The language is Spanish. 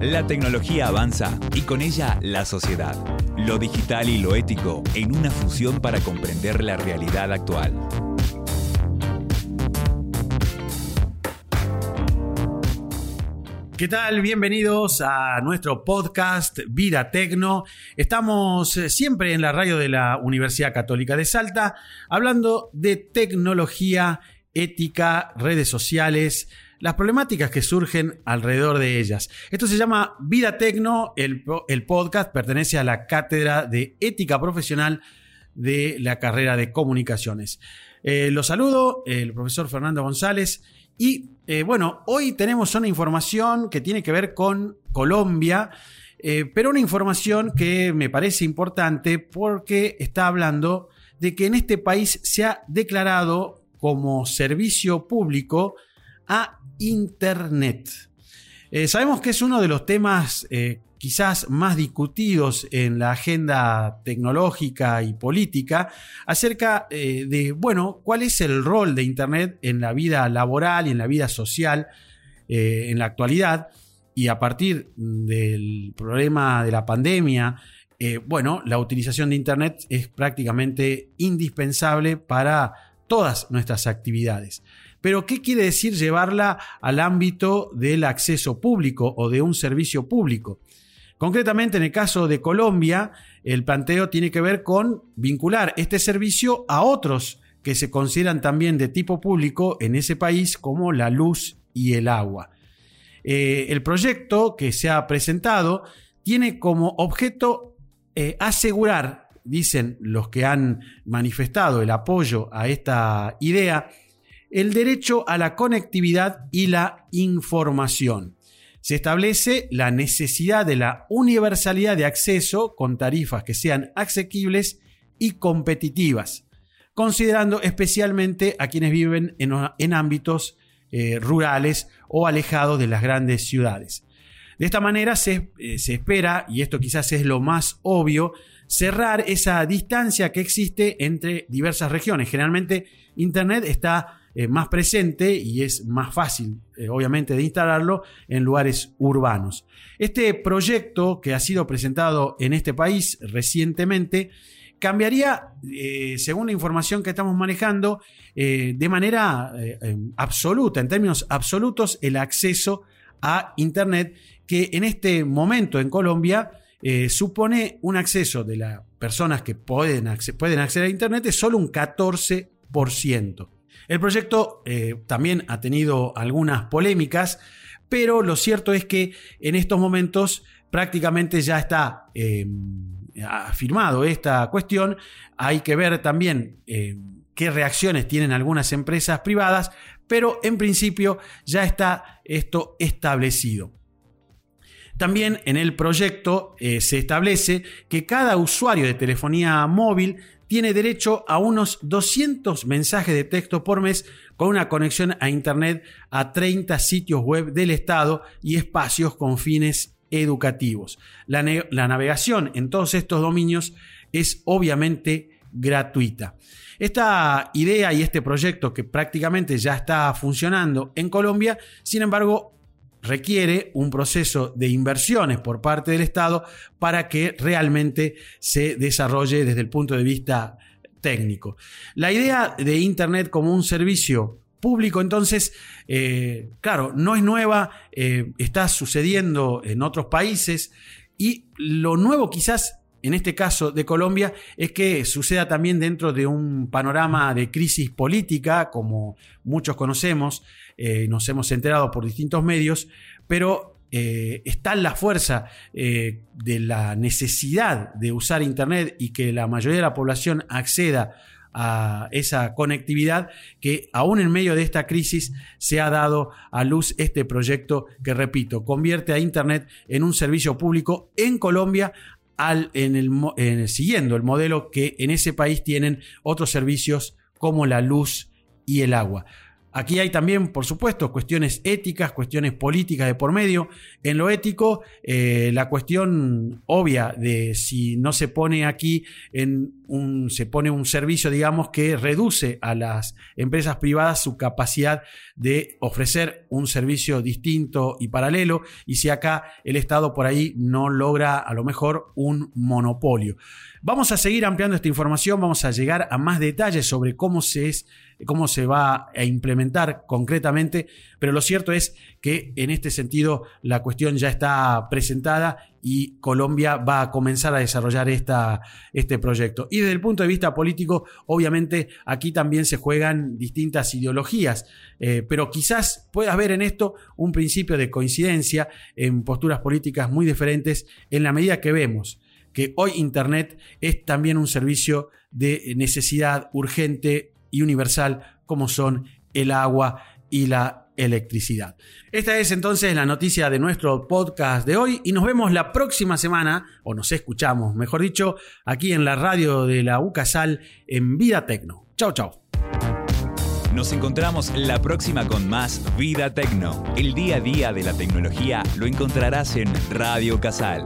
La tecnología avanza y con ella la sociedad. Lo digital y lo ético en una fusión para comprender la realidad actual. ¿Qué tal? Bienvenidos a nuestro podcast Vida Tecno. Estamos eh, siempre en la radio de la Universidad Católica de Salta hablando de tecnología, ética, redes sociales, las problemáticas que surgen alrededor de ellas. Esto se llama Vida Tecno, el, podcast pertenece a la Cátedra de Ética Profesional de la carrera de Comunicaciones. Eh, los saludo, el profesor Fernando González y eh, bueno, hoy tenemos una información que tiene que ver con Colombia, eh, pero una información que me parece importante porque está hablando de que en este país se ha declarado como servicio público a Internet. Eh, sabemos que es uno de los temas quizás más discutidos en la agenda tecnológica y política acerca eh, de, bueno, cuál es el rol de Internet en la vida laboral y en la vida social eh, en la actualidad. Y a partir del problema de la pandemia, eh, bueno, la utilización de Internet es prácticamente indispensable para todas nuestras actividades. Pero, ¿qué quiere decir llevarla al ámbito del acceso público o de un servicio público? Concretamente, en el caso de Colombia, el planteo tiene que ver con vincular este servicio a otros que se consideran también de tipo público en ese país, como la luz y el agua. Eh, el proyecto que se ha presentado tiene como objeto eh, asegurar, dicen los que han manifestado el apoyo a esta idea, el derecho a la conectividad y la información se establece la necesidad de la universalidad de acceso con tarifas que sean asequibles y competitivas, considerando especialmente a quienes viven en, ámbitos eh, rurales o alejados de las grandes ciudades. De esta manera se, eh, se espera, y esto quizás es lo más obvio, cerrar esa distancia que existe entre diversas regiones. Generalmente Internet está eh, más presente y es más fácil, eh, obviamente, de instalarlo en lugares urbanos. Este proyecto que ha sido presentado en este país recientemente cambiaría, eh, según la información que estamos manejando, de manera absoluta, en términos absolutos, el acceso a Internet, que en este momento en Colombia supone un acceso de las personas que pueden, pueden acceder a Internet de solo un 14%. El proyecto eh, también ha tenido algunas polémicas, pero lo cierto es que en estos momentos prácticamente ya está eh, afirmado esta cuestión. Hay que ver también eh, qué reacciones tienen algunas empresas privadas, pero en principio ya está esto establecido. También en el proyecto se establece que cada usuario de telefonía móvil tiene derecho a unos 200 mensajes de texto por mes con una conexión a Internet a 30 sitios web del Estado y espacios con fines educativos. La, navegación en todos estos dominios es obviamente gratuita. Esta idea y este proyecto que prácticamente ya está funcionando en Colombia, sin embargo, requiere un proceso de inversiones por parte del Estado para que realmente se desarrolle desde el punto de vista técnico. La idea de Internet como un servicio público, entonces, eh, claro, no es nueva, eh, está sucediendo en otros países y lo nuevo quizás en este caso de Colombia, es que suceda también dentro de un panorama de crisis política, como muchos conocemos, eh, nos hemos enterado por distintos medios, pero eh, está en la fuerza eh, de la necesidad de usar Internet y que la mayoría de la población acceda a esa conectividad que aún en medio de esta crisis se ha dado a luz este proyecto que, repito, convierte a Internet en un servicio público en Colombia en el, siguiendo el modelo que en ese país tienen otros servicios como la luz y el agua. Aquí hay también, por supuesto, cuestiones éticas, cuestiones políticas de por medio. En lo ético, eh, la cuestión obvia de si no se pone aquí en se pone un servicio, digamos, que reduce a las empresas privadas su capacidad de ofrecer un servicio distinto y paralelo, y si acá el Estado por ahí no logra a lo mejor un monopolio. Vamos a seguir ampliando esta información, vamos a llegar a más detalles sobre cómo se es cómo se va a implementar concretamente, pero lo cierto es que en este sentido la cuestión ya está presentada y Colombia va a comenzar a desarrollar esta, este proyecto. Y desde el punto de vista político, obviamente aquí también se juegan distintas ideologías, eh, pero quizás pueda haber en esto un principio de coincidencia en posturas políticas muy diferentes en la medida que vemos que hoy Internet es también un servicio de necesidad urgente y universal como son el agua y la electricidad. Esta es entonces la noticia de nuestro podcast de hoy y nos vemos la próxima semana, o nos escuchamos, mejor dicho, aquí en la radio de la UCASAL en Vida Tecno. Chao, chao. Nos encontramos la próxima con más Vida Tecno. El día a día de la tecnología lo encontrarás en Radio Casal